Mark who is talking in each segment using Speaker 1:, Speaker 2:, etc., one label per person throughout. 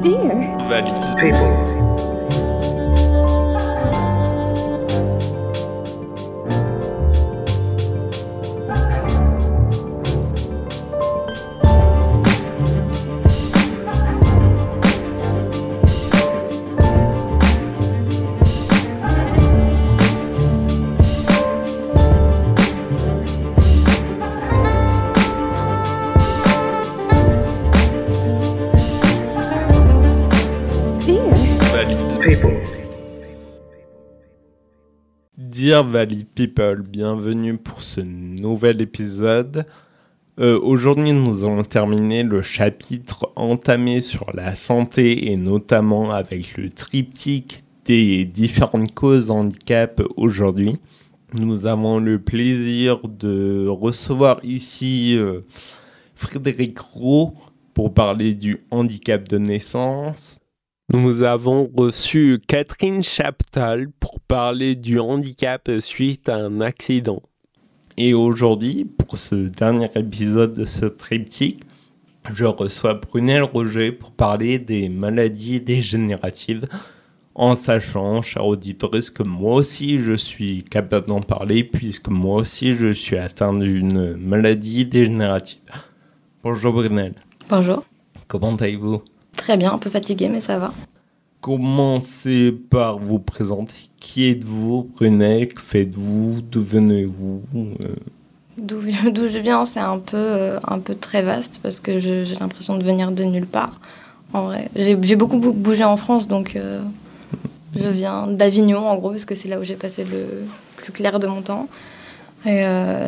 Speaker 1: Dear.
Speaker 2: People,
Speaker 1: Dear
Speaker 2: People,
Speaker 3: bienvenue pour ce nouvel épisode. Euh, Aujourd'hui, nous allons terminer le chapitre entamé sur la santé et notamment avec le triptyque des différentes causes handicap aujourd'hui. Nous avons le plaisir de recevoir ici euh, Frédéric Roux pour parler du handicap de naissance. Nous avons reçu Catherine Chaptal pour parler du handicap suite à un accident. Et aujourd'hui, pour ce dernier épisode de ce triptyque, je reçois Brunel Roger pour parler des maladies dégénératives, en sachant, chère auditrice, que moi aussi je suis capable d'en parler, puisque moi aussi je suis atteint d'une maladie dégénérative. Bonjour Brunel,
Speaker 4: Bonjour.
Speaker 3: comment allez-vous?
Speaker 4: Très bien, un peu fatigué, mais ça va.
Speaker 3: Commencez par vous présenter. Qui êtes-vous, Brunel Que faites-vous? D'où venez-vous? Euh,
Speaker 4: D'où je viens, c'est un peu, euh, un peu très vaste parce que j'ai l'impression de venir de nulle part. En vrai, j'ai beaucoup bou- bougé en France, donc euh, je viens d'Avignon, en gros, parce que c'est là où j'ai passé le plus clair de mon temps. Et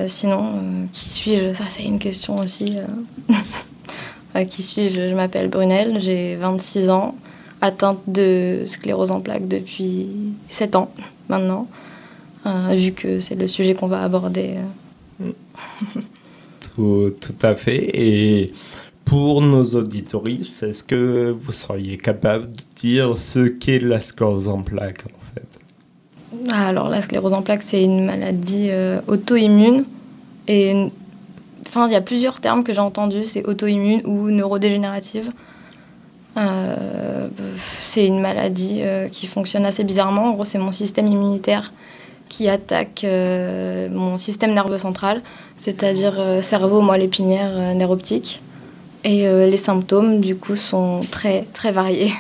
Speaker 4: sinon, qui suis-je? Ça, c'est une question aussi. euh. Qui suis-je? Je m'appelle Brunel, j'ai 26 ans, atteinte de sclérose en plaques depuis 7 ans maintenant, euh, vu que c'est le sujet qu'on va aborder. euh.
Speaker 3: tout, tout à fait. Et pour nos auditoristes, est-ce que vous seriez capable de dire ce qu'est la sclérose en plaques en fait?
Speaker 4: Ah, Alors la sclérose en plaques, c'est une maladie euh, auto-immune. Et enfin, il y a plusieurs termes que j'ai entendus, c'est auto-immune ou neurodégénérative. Euh, c'est une maladie euh, qui fonctionne assez bizarrement. En gros, c'est mon système immunitaire qui attaque euh, mon système nerveux central, c'est-à-dire cerveau, moelle épinière, nerf optique. Et les symptômes, du coup, sont très, très variés.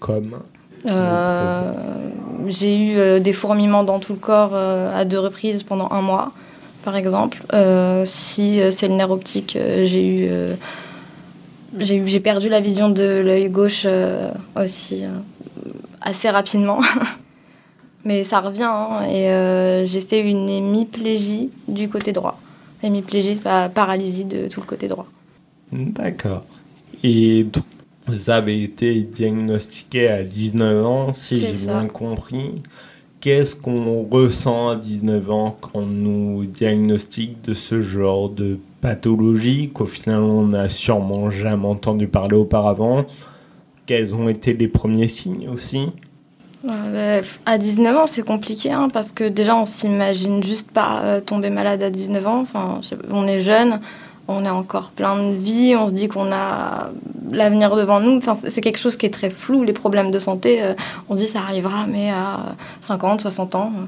Speaker 3: Comme
Speaker 4: j'ai eu des fourmillements dans tout le corps à deux reprises pendant un mois, par exemple. Euh, si euh, c'est le nerf optique, euh, j'ai eu, j'ai perdu la vision de l'œil gauche euh, aussi euh, assez rapidement. Mais ça revient hein, et euh, j'ai fait une hémiplégie du côté droit. Hémiplégie, pa- paralysie de tout le côté droit.
Speaker 3: D'accord. Et donc, vous avez été diagnostiqué à 19 ans, si j'ai bien compris. Qu'est-ce qu'on ressent à 19 ans quand on nous diagnostique de ce genre de pathologie qu'au final on n'a sûrement jamais entendu parler auparavant? Quels ont été les premiers signes aussi?
Speaker 4: Euh, à 19 ans, c'est compliqué hein, parce que déjà, on s'imagine juste pas euh, tomber malade à 19 ans. Enfin, on est jeune, on est encore plein de vie, on se dit qu'on a l'avenir devant nous. C'est quelque chose qui est très flou. Les problèmes de santé, euh, on dit ça arrivera, mais à 50, 60 ans. euh,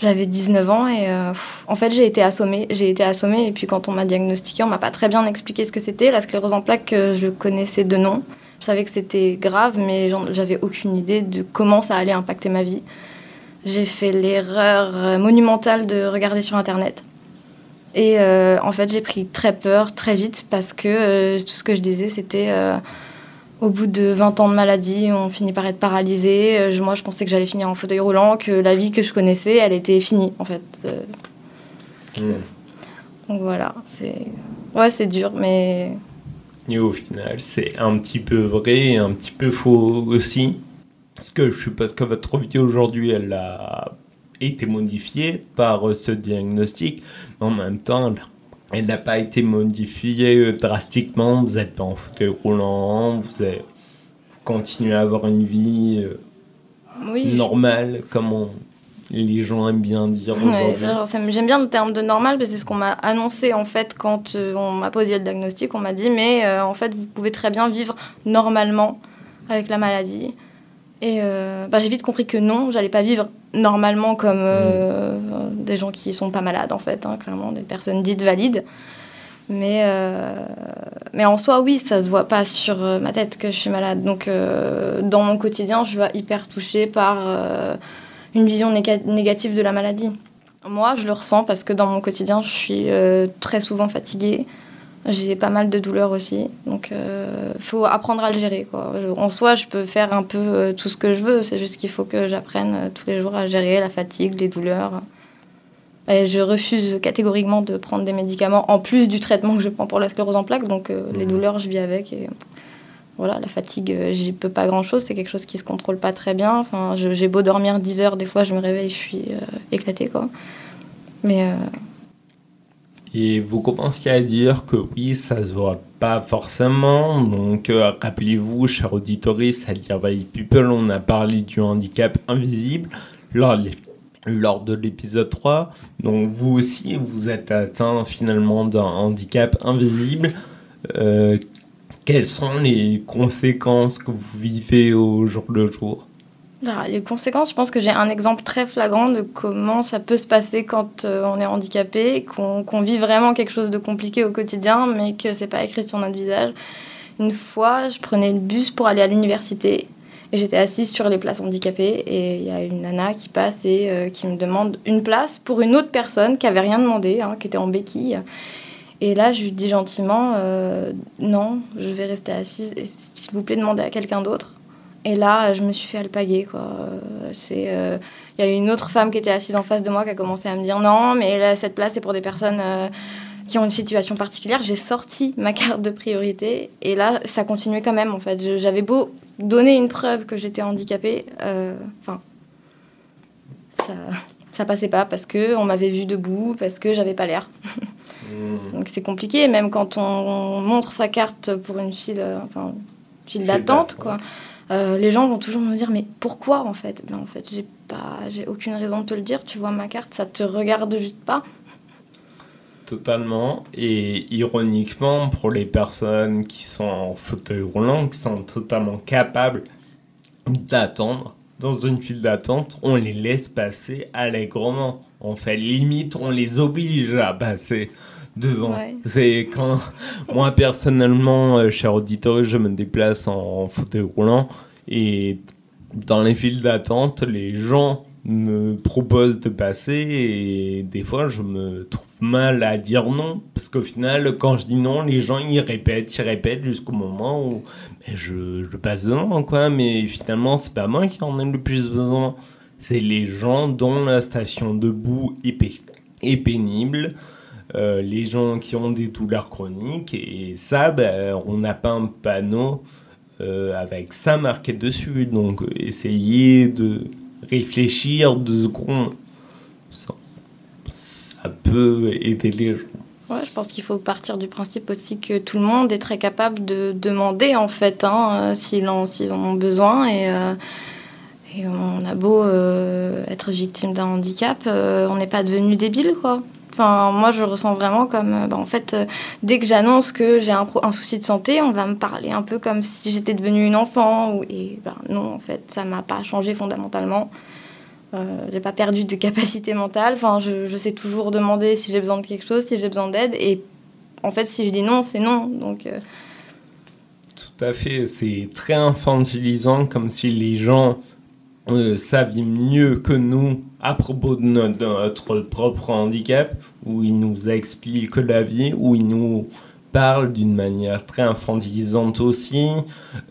Speaker 4: J'avais 19 ans et euh, en fait j'ai été assommée. J'ai été assommée et puis quand on m'a diagnostiqué, on m'a pas très bien expliqué ce que c'était. La sclérose en plaques, je connaissais de nom. Je savais que c'était grave, mais j'avais aucune idée de comment ça allait impacter ma vie. J'ai fait l'erreur monumentale de regarder sur Internet. Et euh, en fait, j'ai pris très peur très vite parce que euh, tout ce que je disais, c'était euh, au bout de 20 ans de maladie, on finit par être paralysé. Moi, je pensais que j'allais finir en fauteuil roulant, que la vie que je connaissais, elle était finie, en fait. Euh, donc voilà, c'est ouais, c'est dur, mais
Speaker 3: Et au final, c'est un petit peu vrai et un petit peu faux aussi. Parce que je suppose que votre vie aujourd'hui, elle a été modifiée par ce diagnostic, en même temps, elle- n'a pas été modifiée euh, drastiquement. Vous n'êtes pas en fauteuil roulant, vous, avez- vous continuez à avoir une vie euh,
Speaker 4: je-
Speaker 3: normale, comme on- les gens aiment bien dire
Speaker 4: Ouais, J'aime bien le terme de normal parce que c'est ce qu'on m'a annoncé en fait quand euh, on m'a posé le diagnostic. On m'a dit mais euh, en fait vous pouvez très bien vivre normalement avec la maladie. Et euh, bah, j'ai vite compris que non, j'allais pas vivre normalement comme euh, des gens qui sont pas malades en fait, hein, clairement, des personnes dites valides. Mais, euh, mais en soi, oui, ça se voit pas sur ma tête que je suis malade. Donc dans mon quotidien, je suis hyper touchée par une vision négative de la maladie. Moi, je le ressens parce que dans mon quotidien, je suis très souvent fatiguée. J'ai pas mal de douleurs aussi, donc il euh, faut apprendre à le gérer. Quoi. En soi, je peux faire un peu euh, tout ce que je veux, c'est juste qu'il faut que j'apprenne euh, tous les jours à gérer la fatigue, les douleurs. Et je refuse catégoriquement de prendre des médicaments en plus du traitement que je prends pour la sclérose en plaques, donc les mmh. douleurs, je vis avec. Et voilà, la fatigue, j'y peux pas grand-chose, c'est quelque chose qui se contrôle pas très bien. Enfin, j'ai beau dormir 10 heures, des fois je me réveille, je suis éclatée. Quoi. Mais
Speaker 3: et vous commencez à dire que oui, ça se voit pas forcément. Donc, euh, rappelez-vous, cher auditoriste, à dire People, on a parlé du handicap invisible lors, de l'épisode 3. Donc, vous aussi, vous êtes atteint finalement d'un handicap invisible. Euh, quelles sont les conséquences que vous vivez au jour le jour?
Speaker 4: Les conséquences, je pense que j'ai un exemple très flagrant de comment ça peut se passer quand euh, on est handicapé, qu'on vit vraiment quelque chose de compliqué au quotidien, mais que c'est pas écrit sur notre visage. Une fois, je prenais le bus pour aller à l'université et j'étais assise sur les places handicapées et il y a une nana qui passe et euh, qui me demande une place pour une autre personne qui avait rien demandé, hein, qui était en béquille. Et là, je lui dis gentiment, euh, non, je vais rester assise. S'il vous plaît, demandez à quelqu'un d'autre. Et là, je me suis fait alpaguer. Quoi. C'est, euh, il y a une autre femme qui était assise en face de moi qui a commencé à me dire non, mais là, cette place est pour des personnes euh, qui ont une situation particulière. J'ai sorti ma carte de priorité et là, ça continuait quand même. En fait, j'avais beau donner une preuve que j'étais handicapée, euh, enfin, ça, ça passait pas parce que on m'avait vu debout, parce que j'avais pas l'air. Mmh. Donc c'est compliqué, même quand on, montre sa carte pour une file, enfin, file d'attente, quoi. Euh, les gens vont toujours me dire mais pourquoi en fait? Ben, en fait j'ai pas j'ai aucune raison de te le dire tu vois ma carte ça te regarde juste pas.
Speaker 3: Totalement. Et ironiquement pour les personnes qui sont en fauteuil roulant qui sont totalement capables d'attendre dans une file d'attente on les laisse passer allègrement. En fait limite on les oblige à passer devant. C'est quand moi personnellement, euh, cher auditeur, je me déplace en, fauteuil roulant et dans les files d'attente, les gens me proposent de passer et des fois je me trouve mal à dire non. Parce qu'au final quand je dis non les gens ils répètent ils répètent jusqu'au moment où je, je, passe devant quoi. Mais finalement c'est pas moi qui en ai le plus besoin. C'est les gens dont la station debout est pénible euh, les gens qui ont des douleurs chroniques. Et ça, ben, on n'a pas un panneau euh, avec ça marqué dessus. Donc, essayez de réfléchir deux secondes. Ça, ça peut aider les gens.
Speaker 4: Ouais, je pense qu'il faut partir du principe aussi que tout le monde est très capable de demander, en fait, hein, euh, s'ils en, ont besoin. Et, et on a beau être victime d'un handicap, on n'est pas devenu débile, quoi. Enfin, moi, je ressens vraiment comme, euh, bah, en fait, euh, dès que j'annonce que j'ai un, souci de santé, on va me parler un peu comme si j'étais devenue une enfant. Et ben, non, en fait, ça m'a pas changé fondamentalement. Euh, j'ai pas perdu de capacité mentale. Enfin, je, je sais toujours demander si j'ai besoin de quelque chose, si j'ai besoin d'aide. Et en fait, si je dis non, c'est non. Donc. Euh,
Speaker 3: Tout à fait. C'est très infantilisant, comme si les gens euh, mieux que nous à propos de notre, propre handicap, où il nous explique la vie, où il nous parle d'une manière très infantilisante aussi.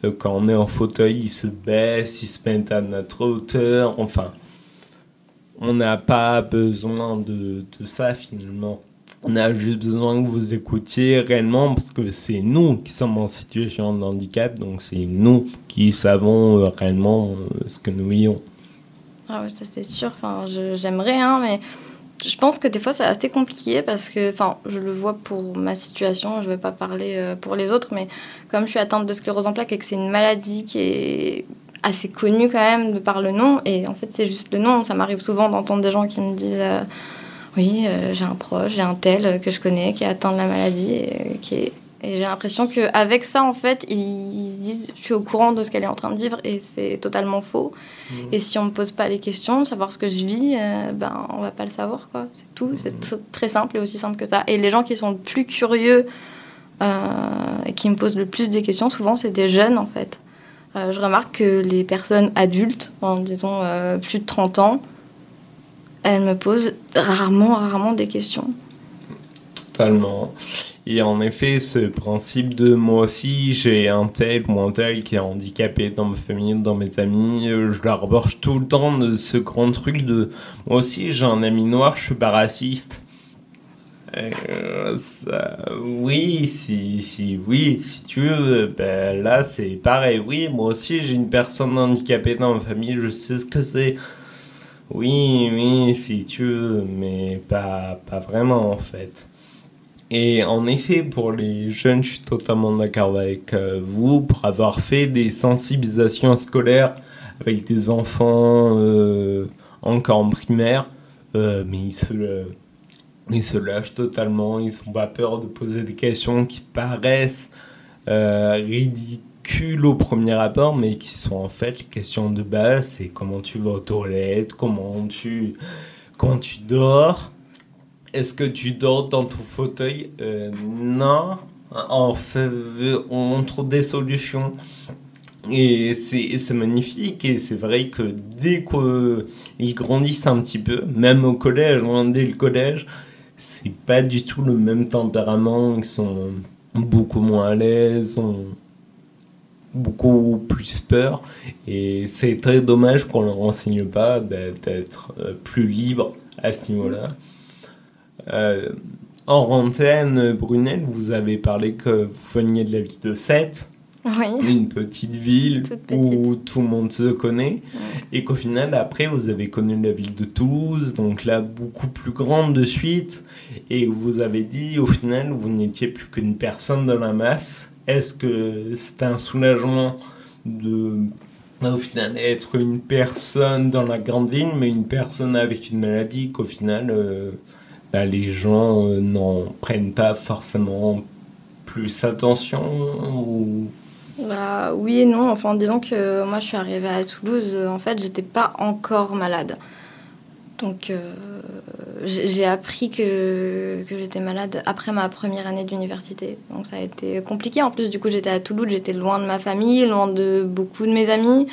Speaker 3: Euh, quand on est en fauteuil, il se baisse, il se met à notre hauteur. Enfin, on n'a pas besoin de, de, ça finalement. On a juste besoin que vous écoutiez réellement parce que c'est nous qui sommes en situation de handicap, donc c'est nous qui savons euh, réellement euh, ce que nous vivons.
Speaker 4: Ah ouais, ça c'est sûr. Enfin, j'aimerais, hein, mais je pense que des fois c'est assez compliqué parce que, enfin, je le vois pour ma situation, je ne vais pas parler euh, pour les autres, mais comme je suis atteinte de sclérose en plaques et que c'est une maladie qui est assez connue quand même de par le nom, et en fait c'est juste le nom, ça m'arrive souvent d'entendre des gens qui me disent oui, euh, j'ai un proche, j'ai un tel que je connais qui est atteint de la maladie et qui est Et j'ai l'impression qu'avec ça, en fait, ils se disent je suis au courant de ce qu'elle est en train de vivre et c'est totalement faux.
Speaker 3: Mmh.
Speaker 4: Et si on me pose pas les questions, savoir ce que je vis, euh, ben on va pas le savoir quoi. C'est tout, c'est
Speaker 3: Mhm.
Speaker 4: tr- très simple et aussi simple que ça. Et les gens qui sont le plus curieux euh, et qui me posent le plus de questions, souvent c'est des jeunes en fait. Euh, je remarque que les personnes adultes, en, disons euh, plus de 30 ans, elles me posent rarement, rarement des questions.
Speaker 3: Totalement. Et en effet, ce principe de moi aussi, j'ai un tel ou un tel qui est handicapé dans ma famille, dans mes amis, euh, je leur aborde tout le temps de ce grand truc de moi aussi, j'ai un ami noir, je suis pas raciste. Euh, ça- oui, si, si, oui, si tu veux, ben là c'est pareil. Oui, moi aussi j'ai une personne handicapée dans ma famille, je sais ce que c'est. Oui, oui, si tu veux, mais pas, pas vraiment en fait. Et en effet, pour les jeunes, je suis totalement d'accord avec euh, vous, pour avoir fait des sensibilisations scolaires avec des enfants euh, encore en primaire, euh, mais ils se, ils se lâchent totalement, ils n'ont pas peur de poser des questions qui paraissent euh, ridicules au premier abord, mais qui sont en fait les questions de base, c'est comment tu vas aux toilettes, comment tu, comment tu dors. Est-ce que tu dors dans ton fauteuil? Euh, Non. En fait, on trouve des solutions. Et c'est magnifique. Et c'est vrai que dès qu'ils grandissent un petit peu, même au collège, dès le collège, c'est pas du tout le même tempérament. Ils sont beaucoup moins à l'aise, beaucoup plus peur. Et c'est très dommage qu'on leur enseigne pas d'être euh, plus libre à ce niveau-là. Euh, en antenne, Brunel, vous avez parlé que vous veniez de la ville de Sète,
Speaker 4: Oui.
Speaker 3: une petite ville où tout le monde se connaît,
Speaker 4: Ouais.
Speaker 3: et qu'au final, après, vous avez connu la ville de Toulouse, donc là, beaucoup plus grande de suite, et vous avez dit, au final, vous n'étiez plus qu'une personne dans la masse. Est-ce que c'est un soulagement de, au final, être une personne dans la grande ville, mais une personne avec une maladie qu'au final, euh, bah, les gens euh, n'en prennent pas forcément plus attention ou...
Speaker 4: Bah, oui et non. Enfin, disons que moi, je suis arrivée à Toulouse. euh, En fait, j'étais pas encore malade. Donc, j'ai appris que, que j'étais malade après ma première année d'université. Donc, ça a été compliqué. En plus, du coup, j'étais à Toulouse. J'étais loin de ma famille, loin de beaucoup de mes amis.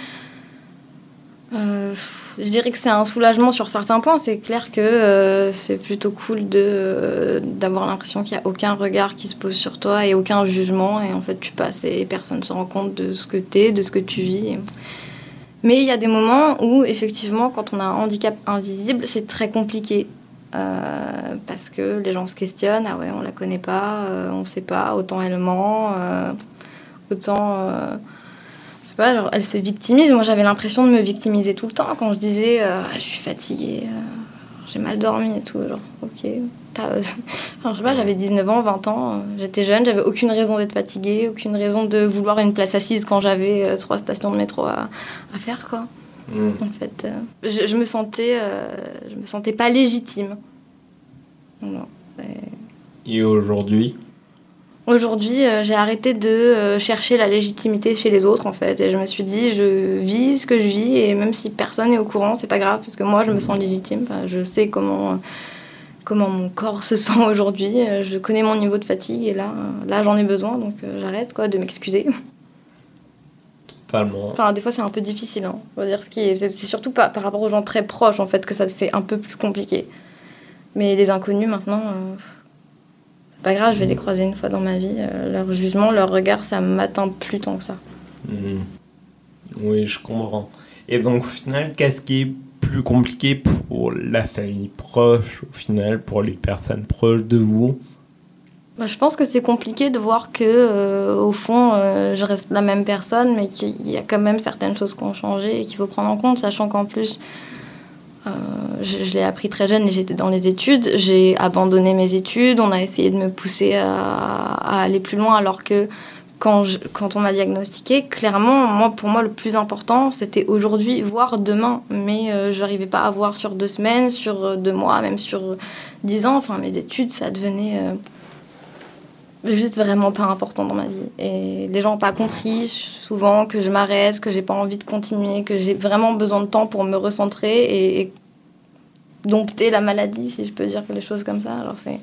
Speaker 4: Euh, je dirais que c'est un soulagement sur certains points. C'est clair que euh, c'est plutôt cool d'avoir l'impression qu'il n'y a aucun regard qui se pose sur toi et aucun jugement. Et en fait, tu passes et personne ne se rend compte de ce que tu es, de ce que tu vis. Mais il y a des moments où, effectivement, quand on a un handicap invisible, c'est très compliqué. Euh, parce que les gens se questionnent, ah ouais, on la connaît pas, euh, on sait pas, autant elle ment, euh, autant. euh, je sais pas, genre, elle se victimise. Moi, j'avais l'impression de me victimiser tout le temps quand je disais Ah, je suis fatiguée, j'ai mal dormi et tout. Genre, ok. je sais pas, j'avais 19 ans, 20 ans, j'étais jeune, j'avais aucune raison d'être fatiguée, aucune raison de vouloir une place assise quand j'avais trois stations de métro à, à faire, quoi.
Speaker 3: Hmm.
Speaker 4: En fait, euh, je, je me sentais, euh, je me sentais pas légitime. Non.
Speaker 3: Et aujourd'hui
Speaker 4: Aujourd'hui, euh, j'ai arrêté de euh, chercher la légitimité chez les autres, en fait. Et je me suis dit, je vis ce que je vis, et même si personne n'est au courant, c'est pas grave, parce que moi, je me sens légitime. Enfin, je sais comment, comment mon corps se sent aujourd'hui. Je connais mon niveau de fatigue, et là, là j'en ai besoin, donc j'arrête quoi, de m'excuser.
Speaker 3: Totalement.
Speaker 4: Enfin, des fois, c'est un peu difficile. Hein. On va dire ce qui est, c'est surtout par, par rapport aux gens très proches, en fait, que ça c'est un peu plus compliqué. Mais les inconnus, maintenant, euh, c'est pas grave, je vais les croiser une fois dans ma vie. Euh, leur jugement, leur regard, ça m'atteint plus tant que ça.
Speaker 3: Hmm. Oui, je comprends. Et donc, au final, qu'est-ce qui est plus compliqué pour la famille proche, au final, pour les personnes proches de vous?
Speaker 4: Bah, je pense que c'est compliqué de voir que, euh, au fond, euh, je reste la même personne, mais qu'il y a quand même certaines choses qui ont changé et qu'il faut prendre en compte, sachant qu'en plus, euh, je, l'ai appris très jeune et j'étais dans les études. J'ai abandonné mes études, on a essayé de me pousser à, aller plus loin, alors que quand, quand on m'a diagnostiqué, clairement, moi, pour moi, le plus important, c'était aujourd'hui, voire demain. Mais je n'arrivais pas à voir sur deux semaines, sur deux mois, même sur dix ans. Enfin, mes études, ça devenait. Juste vraiment pas important dans ma vie. Et les gens n'ont pas compris souvent que je m'arrête, que j'ai pas envie de continuer, que j'ai vraiment besoin de temps pour me recentrer et, dompter la maladie, si je peux dire les choses comme ça. Alors c'est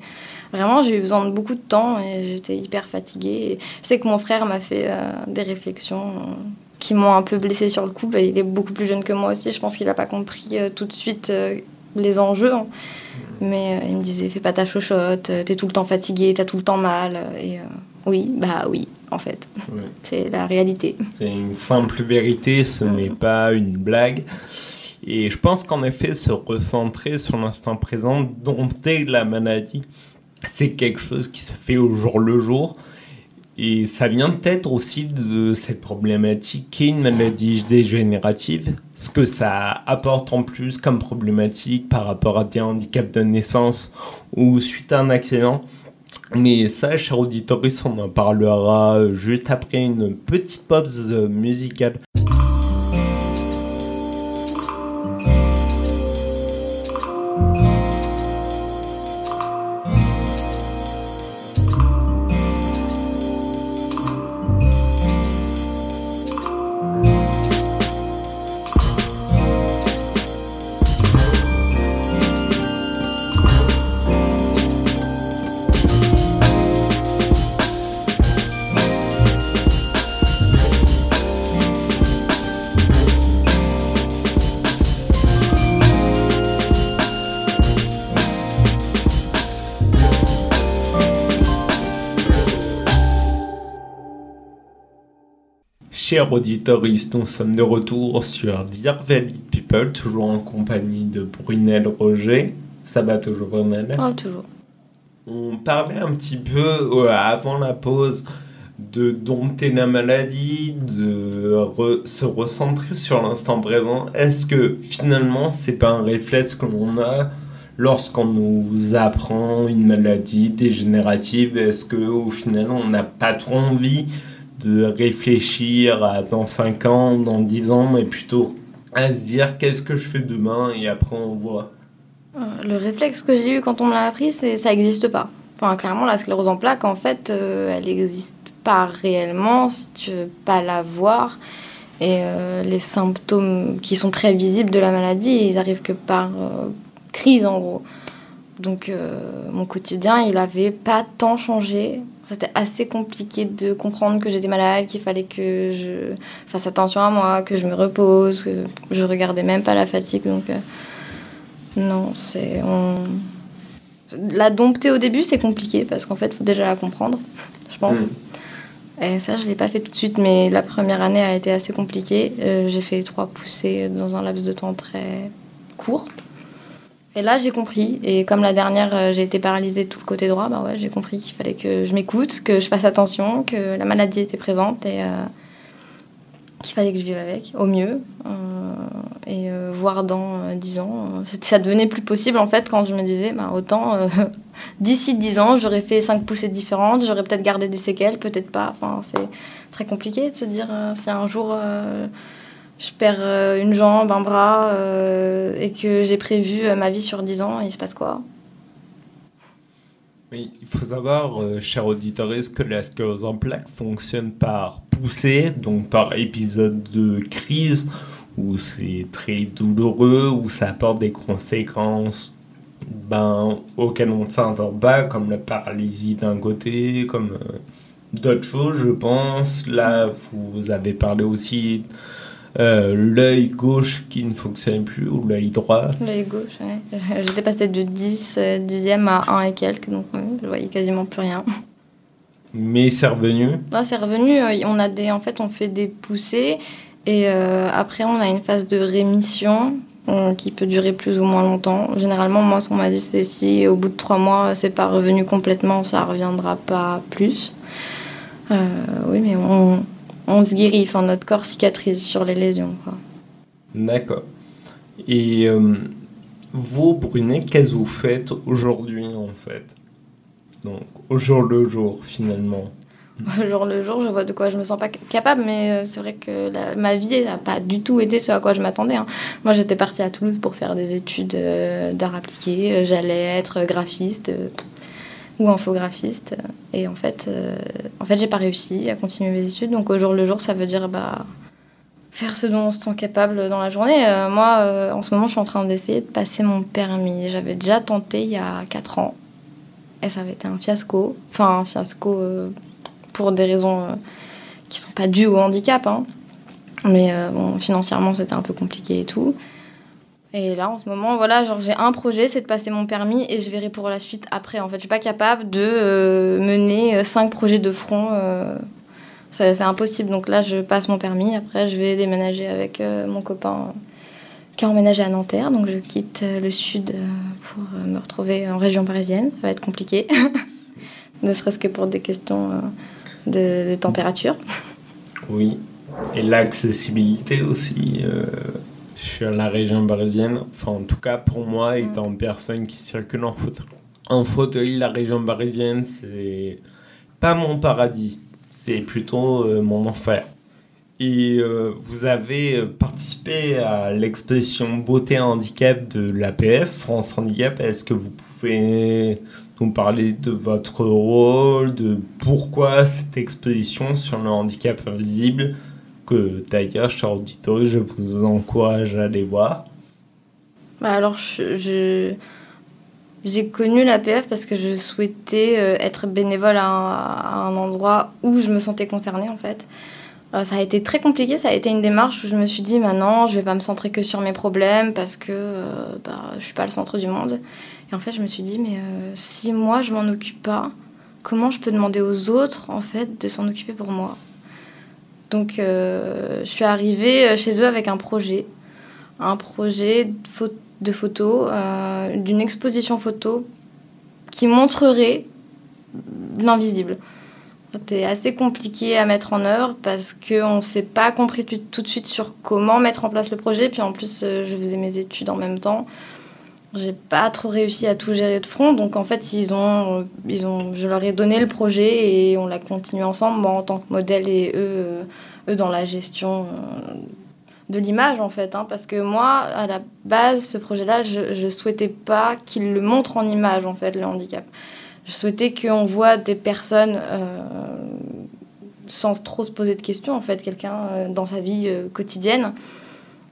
Speaker 4: vraiment, j'ai eu besoin de beaucoup de temps et j'étais hyper fatiguée. Je sais que mon frère m'a fait euh, des réflexions euh, qui m'ont un peu blessée sur le coup. Bah, il est beaucoup plus jeune que moi aussi. Je pense qu'il n'a pas compris euh, tout de suite les enjeux. Hein. Mais il me disait, fais pas ta chochotte, t'es tout le temps fatiguée, t'as tout le temps mal. Et oui, bah oui, en fait. C'est la réalité.
Speaker 3: C'est une simple vérité, ce n'est pas une blague. Et je pense qu'en effet, se recentrer sur l'instant présent, dompter la maladie, c'est quelque chose qui se fait au jour le jour. Et ça vient peut-être aussi de cette problématique qui est une maladie dégénérative, ce que ça apporte en plus comme problématique par rapport à des handicaps de naissance ou suite à un accident. Mais ça, cher auditoris, on en parlera juste après une petite pause musicale. Chers auditeurs, nous sommes de retour sur Dear Valley People, toujours en compagnie de Brunel Roger. Ça va toujours, Brunel?
Speaker 4: Ah, toujours.
Speaker 3: On parlait un petit peu avant la pause de dompter la maladie, de se recentrer sur l'instant présent. Est-ce que finalement, c'est pas un réflexe que l'on a lorsqu'on nous apprend une maladie dégénérative? Est-ce que au final, on n'a pas trop envie de réfléchir dans 5 ans, dans 10 ans, mais plutôt à se dire qu'est-ce que je fais demain et après on voit.
Speaker 4: Euh, le réflexe que j'ai eu quand on me l'a appris, c'est ça n'existe pas. Enfin, clairement, la sclérose en plaques, en fait, euh, elle n'existe pas réellement si tu veux pas la voir. Et euh, les symptômes qui sont très visibles de la maladie, ils arrivent que par crise, en gros. Donc, mon quotidien, il avait pas tant changé c'était assez compliqué de comprendre que j'étais malade, qu'il fallait que je fasse attention à moi, que je me repose, que je regardais même pas la fatigue. Donc, euh, non, c'est. On... La dompter au début, c'est compliqué parce qu'en fait, il faut déjà la comprendre, je pense. Mm. Et ça, je ne l'ai pas fait tout de suite, mais la première année a été assez compliquée. Euh, j'ai fait trois poussées dans un laps de temps très court. Et là, j'ai compris. Et comme la dernière, euh, j'ai été paralysée de tout le côté droit, bah ouais, j'ai compris qu'il fallait que je m'écoute, que je fasse attention, que la maladie était présente et euh, qu'il fallait que je vive avec, au mieux. Euh, et voir dans 10 ans, ça devenait plus possible en fait quand je me disais, bah, autant d'ici 10 ans, j'aurais fait 5 poussées différentes, j'aurais peut-être gardé des séquelles, peut-être pas. Enfin, c'est très compliqué de se dire si un jour je perds euh, une jambe, un bras, euh, et que j'ai prévu euh, ma vie sur 10 ans, il se passe quoi?
Speaker 3: Il faut savoir, cher auditeur, que la sclérose en plaques fonctionne par poussée, donc par épisode de crise, où c'est très douloureux, où ça apporte des conséquences? Ben, auxquelles on ne s'entend pas, comme la paralysie d'un côté, comme d'autres choses, je pense. Là, vous avez parlé aussi euh, l'œil gauche qui ne fonctionnait plus ou l'œil droit
Speaker 4: L'œil gauche, oui. J'étais passée de 10 euh, dixièmes à 1 et quelques, donc je voyais quasiment plus rien.
Speaker 3: Mais c'est revenu
Speaker 4: C'est revenu. Euh, on a des, en fait, on fait des poussées et après, on a une phase de rémission qui peut durer plus ou moins longtemps. Généralement, moi, ce qu'on m'a dit, c'est si au bout de 3 mois, c'est pas revenu complètement, ça reviendra pas plus. oui, mais on, on se guérit, enfin notre corps cicatrise sur les lésions.
Speaker 3: D'accord. Et euh, vous, Brunet, qu'est-ce que vous faites aujourd'hui en fait? Donc au jour le jour finalement.
Speaker 4: Au jour le jour, je vois de quoi je me sens pas capable, mais euh, c'est vrai que ma vie n'a pas du tout été ce à quoi je m'attendais. Hein. Moi, j'étais partie à Toulouse pour faire des études euh, d'art appliqué. J'allais être graphiste ou infographiste. Et en fait, euh, en fait j'ai pas réussi à continuer mes études. Donc au jour le jour, ça veut dire bah, faire ce dont on se sent capable dans la journée. Euh, moi, euh, en ce moment, je suis en train d'essayer de passer mon permis. J'avais déjà tenté il y a 4 ans. Et ça avait été un fiasco. Enfin, un fiasco euh, pour des raisons euh, qui sont pas dues au handicap. hein. Mais euh, bon, financièrement, c'était un peu compliqué et tout. Et là, en ce moment, voilà, genre j'ai un projet, c'est de passer mon permis et je verrai pour la suite après. En fait, je suis pas capable de euh, mener euh, cinq projets de front. euh, c'est impossible. Donc là, je passe mon permis. Après, je vais déménager avec mon copain qui a emménagé à Nanterre. Donc je quitte le sud pour me retrouver en région parisienne. Ça va être compliqué. ne serait-ce que pour des questions de, de température.
Speaker 3: Oui. Et l'accessibilité aussi sur la région parisienne. Enfin, en tout cas, pour moi, étant personne qui circule en fauteuil, en fauteuil la région parisienne, c'est pas mon paradis. C'est plutôt euh, mon enfer. Et euh, vous avez euh, participé à l'exposition Beauté et Handicap de l'APF, France Handicap. Est-ce que vous pouvez nous parler de votre rôle, de pourquoi cette exposition sur le handicap invisible que d'ailleurs, cher auditeur, je vous encourage à aller voir.
Speaker 4: Bah alors, j'ai connu l'APF parce que je souhaitais euh, être bénévole à un, endroit où je me sentais concernée en fait. Euh, ça a été très compliqué, ça a été une démarche où je me suis dit maintenant je vais pas me centrer que sur mes problèmes parce que euh, bah, je suis pas le centre du monde. Et en fait je me suis dit mais euh, si moi je m'en occupe pas, comment je peux demander aux autres en fait de s'en occuper pour moi? Donc euh, je suis arrivée chez eux avec un projet, un projet de photo euh, d'une exposition photo qui montrerait l'invisible. C'était assez compliqué à mettre en œuvre parce qu'on ne s'est pas compris tout, de suite sur comment mettre en place le projet. Puis en plus, euh, je faisais mes études en même temps. J'ai pas trop réussi à tout gérer de front. Donc en fait, ils ont, euh, ils ont, je leur ai donné le projet et on l'a continué ensemble, moi en tant que modèle et eux, euh, eux dans la gestion euh, de l'image en fait. hein, parce que moi, à la base, ce projet-là, je, je souhaitais pas qu'il le montre en image en fait, le handicap. Je souhaitais qu'on voit des personnes sans trop se poser de questions, en fait, quelqu'un dans sa vie quotidienne,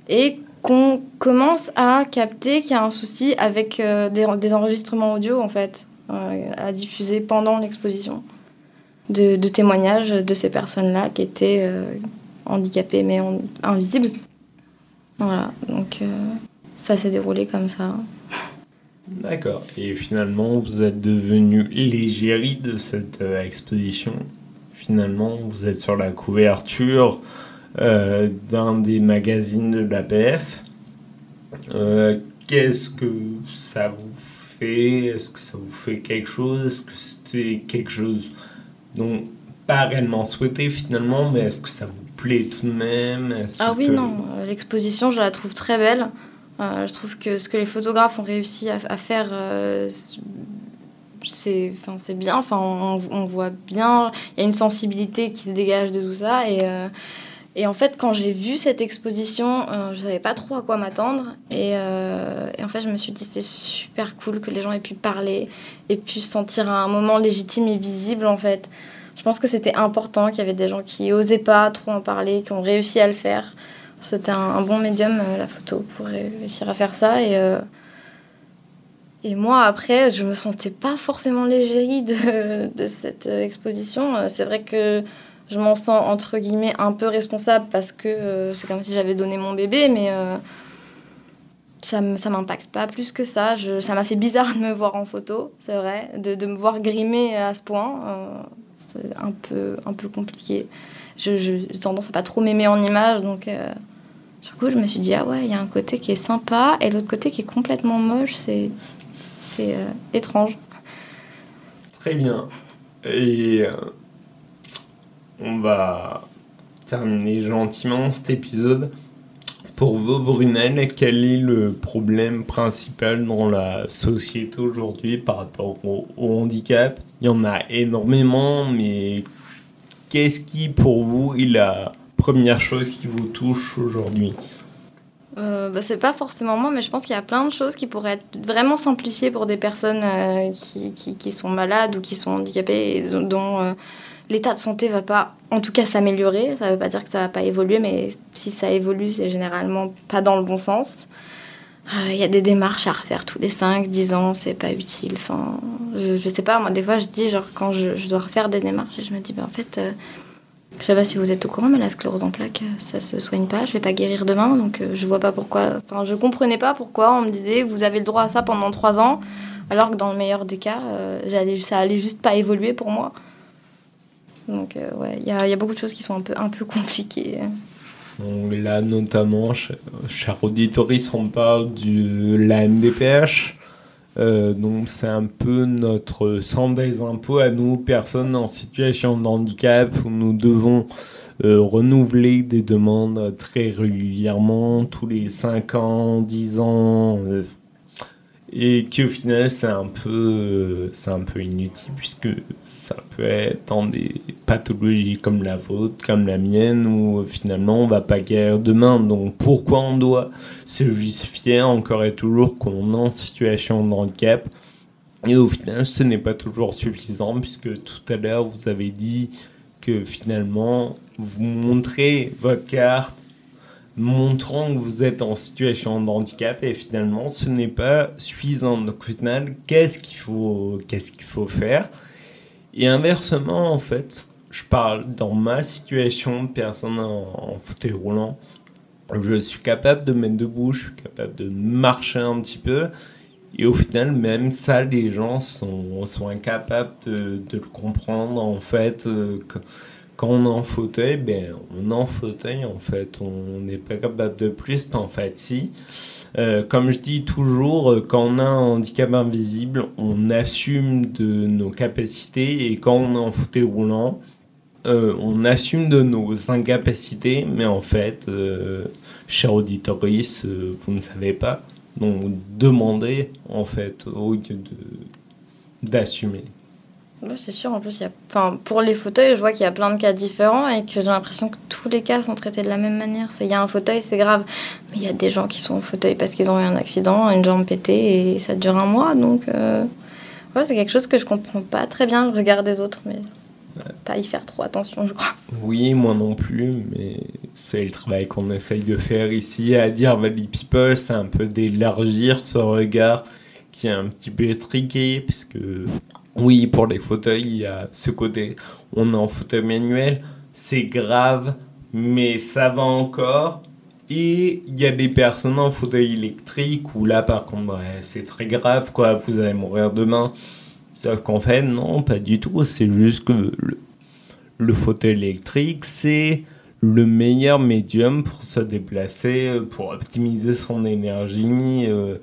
Speaker 4: et qu'on commence à capter qu'il y a un souci avec euh, des, enregistrements audio, en fait, euh, à diffuser pendant l'exposition, de, témoignages de ces personnes-là qui étaient euh, handicapées mais invisibles. Voilà, donc ça s'est déroulé comme ça.
Speaker 3: D'accord. Et finalement, vous êtes devenu l'égérie de cette exposition. Finalement, vous êtes sur la couverture euh, d'un des magazines de l'APF. Euh, Qu'est-ce que ça vous fait? Est-ce que ça vous fait quelque chose? Est-ce que c'était quelque chose dont pas réellement souhaité finalement, mais est-ce que ça vous plaît tout de même?
Speaker 4: Ah oui,
Speaker 3: que-
Speaker 4: non, euh, l'exposition, je la trouve très belle. Euh, je trouve que ce que les photographes ont réussi à, à faire, euh, c'est bien. Enfin, on, on voit bien, il y a une sensibilité qui se dégage de tout ça. Et, euh, et en fait, quand j'ai vu cette exposition, euh, je savais pas trop à quoi m'attendre. Et, euh, en fait, je me suis dit, c'est super cool que les gens aient pu parler et pu se sentir à un moment légitime et visible, en fait. Je pense que c'était important qu'il y avait des gens qui osaient pas trop en parler, qui ont réussi à le faire. C'était un, bon médium, euh, la photo, pour réussir à faire ça. Et, euh, et moi, après, je me sentais pas forcément l'égérie de, de cette exposition. C'est vrai que je m'en sens, entre guillemets, un peu responsable parce que euh, c'est comme si j'avais donné mon bébé, mais euh, ça m'impacte pas plus que ça. Je- ça m'a fait bizarre de me voir en photo, c'est vrai, de, de me voir grimée à ce point. euh, c'est un peu, un peu compliqué. J'ai tendance à pas trop m'aimer en image, donc euh, du coup, je me suis dit, ah ouais, il y a un côté qui est sympa et l'autre côté qui est complètement moche, c'est euh, étrange.
Speaker 3: Très bien. Et euh, on va terminer gentiment cet épisode. Pour vous, Brunel, quel est le problème principal dans la société aujourd'hui par rapport au, handicap? Il y en a énormément, mais qu'est-ce qui, pour vous, est la première chose qui vous touche aujourd'hui?
Speaker 4: Euh, bah, c'est pas forcément moi, mais je pense qu'il y a plein de choses qui pourraient être vraiment simplifiées pour des personnes euh, qui, qui, sont malades ou qui sont handicapées et dont, dont, euh, l'état de santé va pas, en tout cas, s'améliorer. Ça veut pas dire que ça va pas évoluer, mais si ça évolue, c'est généralement pas dans le bon sens. Euh, Il y a des démarches à refaire tous les 5, 10 ans, c'est pas utile. Enfin, je, je sais pas, moi, des fois, je dis, genre, quand je, dois refaire des démarches, je me dis, bah, en fait. euh, je sais pas si vous êtes au courant, mais la sclérose en plaques, euh, ça se soigne pas. Je vais pas guérir demain, donc euh, je vois pas pourquoi. Enfin, je comprenais pas pourquoi on me disait vous avez le droit à ça pendant trois ans, alors que dans le meilleur des cas, euh, ça allait juste pas évoluer pour moi. Donc euh, ouais, il y a, beaucoup de choses qui sont un peu, un peu compliquées.
Speaker 3: Là, notamment, ch- cher auditoris, on parle de la MDPH. Euh, donc c'est un peu notre centre des impôts à nous, personnes en situation de handicap, où nous devons euh, renouveler des demandes très régulièrement, tous les 5 ans, 10 ans, et qu'au final c'est un peu c'est un peu inutile puisque ça peut être dans des pathologies comme la vôtre, comme la mienne, où finalement on va pas guérir demain. Donc pourquoi on doit se justifier encore et toujours qu'on est en situation de handicap? Et au final, ce n'est pas toujours suffisant puisque tout à l'heure vous avez dit que finalement vous montrez votre carte montrant que vous êtes en situation de handicap et finalement ce n'est pas suffisant. Donc au final, qu'est-ce qu'il faut, qu'est-ce qu'il faut faire? Et inversement, en fait, je parle dans ma situation de personne en, en fauteuil roulant. Je suis capable de me mettre debout, je suis capable de marcher un petit peu. Et au final, même ça, les gens sont, incapables de, le comprendre. En fait, euh, quand on est en fauteuil, ben, on est en fauteuil, en fait. On n'est pas capable de plus, en fait, si. Comme je dis toujours, euh, quand on a un handicap invisible, on assume de nos capacités et quand on est en fauteuil roulant, euh, on assume de nos incapacités, mais en fait, euh, cher auditoris, euh, vous ne savez pas. Donc, demandez, en fait, au lieu d'assumer.
Speaker 4: C'est sûr, en plus, il y a... enfin, pour les fauteuils, je vois qu'il y a plein de cas différents et que j'ai l'impression que tous les cas sont traités de la même manière. Il y a un fauteuil, c'est grave, mais il y a des gens qui sont au fauteuil parce qu'ils ont eu un accident, une jambe pétée et ça dure un mois. Donc, euh, ouais, c'est quelque chose que je comprends pas très bien, le regard des autres, mais pas y faire trop attention, je crois.
Speaker 3: Oui, moi non plus, mais c'est le travail qu'on essaye de faire ici à dire Valley People, c'est un peu d'élargir ce regard qui est un petit peu étriqué, puisque oui, pour les fauteuils, il y a ce côté, on est en fauteuil manuel, c'est grave, mais ça va encore. Et il y a des personnes en fauteuil électrique où là, par contre, ouais, c'est très grave, quoi, vous allez mourir demain. Sauf qu'en fait, non, pas du tout, c'est juste que le, le fauteuil électrique, c'est le meilleur médium pour se déplacer, euh, pour optimiser son énergie. euh,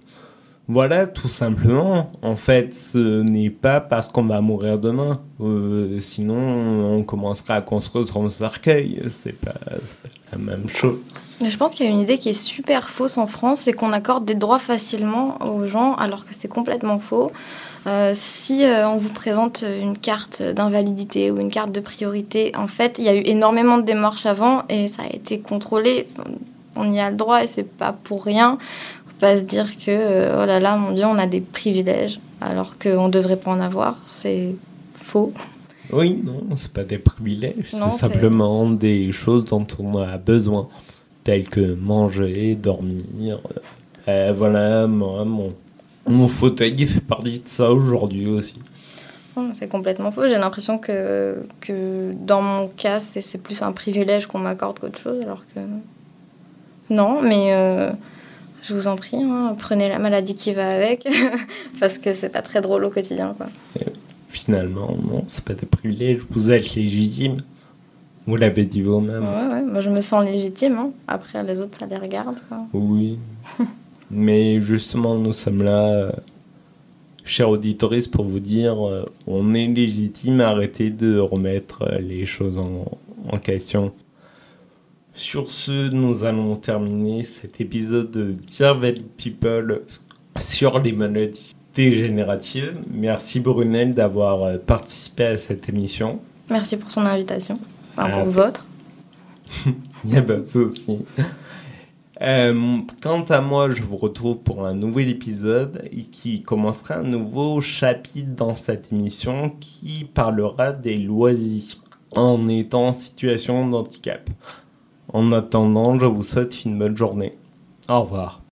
Speaker 3: voilà, tout simplement. En fait, ce n'est pas parce qu'on va mourir demain. Euh, sinon, on commencera à construire son cercueil. C'est pas, pas la même chose.
Speaker 4: Je pense qu'il y a une idée qui est super fausse en France, c'est qu'on accorde des droits facilement aux gens, alors que c'est complètement faux. Euh, si euh, on vous présente une carte d'invalidité ou une carte de priorité, en fait, il y a eu énormément de démarches avant et ça a été contrôlé. On y a le droit et c'est pas pour rien. Pas se dire que euh, oh là là, mon Dieu, on a des privilèges alors qu'on devrait pas en avoir. C'est faux.
Speaker 3: Oui, non, c'est pas des privilèges, c'est simplement des choses dont on a besoin, telles que manger, dormir. Euh, voilà, moi, mon, mon fauteuil il fait partie de ça aujourd'hui aussi.
Speaker 4: C'est complètement faux. J'ai l'impression que, que dans mon cas, c'est c'est plus un privilège qu'on m'accorde qu'autre chose, alors que non. Mais euh, je vous en prie, hein, prenez la maladie qui va avec, parce que c'est pas très drôle au quotidien. Quoi.
Speaker 3: Finalement, non, c'est pas des privilèges, vous êtes légitime. Vous l'avez dit vous-même.
Speaker 4: Ouais, ouais, moi je me sens légitime. hein. Après, les autres, ça les regarde. quoi.
Speaker 3: Oui. Mais justement, nous sommes là, euh, chers auditoristes, pour vous dire, euh, on est légitime, arrêtez de remettre euh, les choses en, en question. Sur ce, nous allons terminer cet épisode de Dear People sur les maladies dégénératives. Merci Brunel d'avoir euh, participé à cette émission.
Speaker 4: Merci pour son invitation, pour
Speaker 3: ah,
Speaker 4: votre.
Speaker 3: Il a pas de souci. Euh, quant à moi, je vous retrouve pour un nouvel épisode qui commencera un nouveau chapitre dans cette émission qui parlera des loisirs en étant en situation d'handicap. En attendant, je vous souhaite une bonne journée. Au revoir.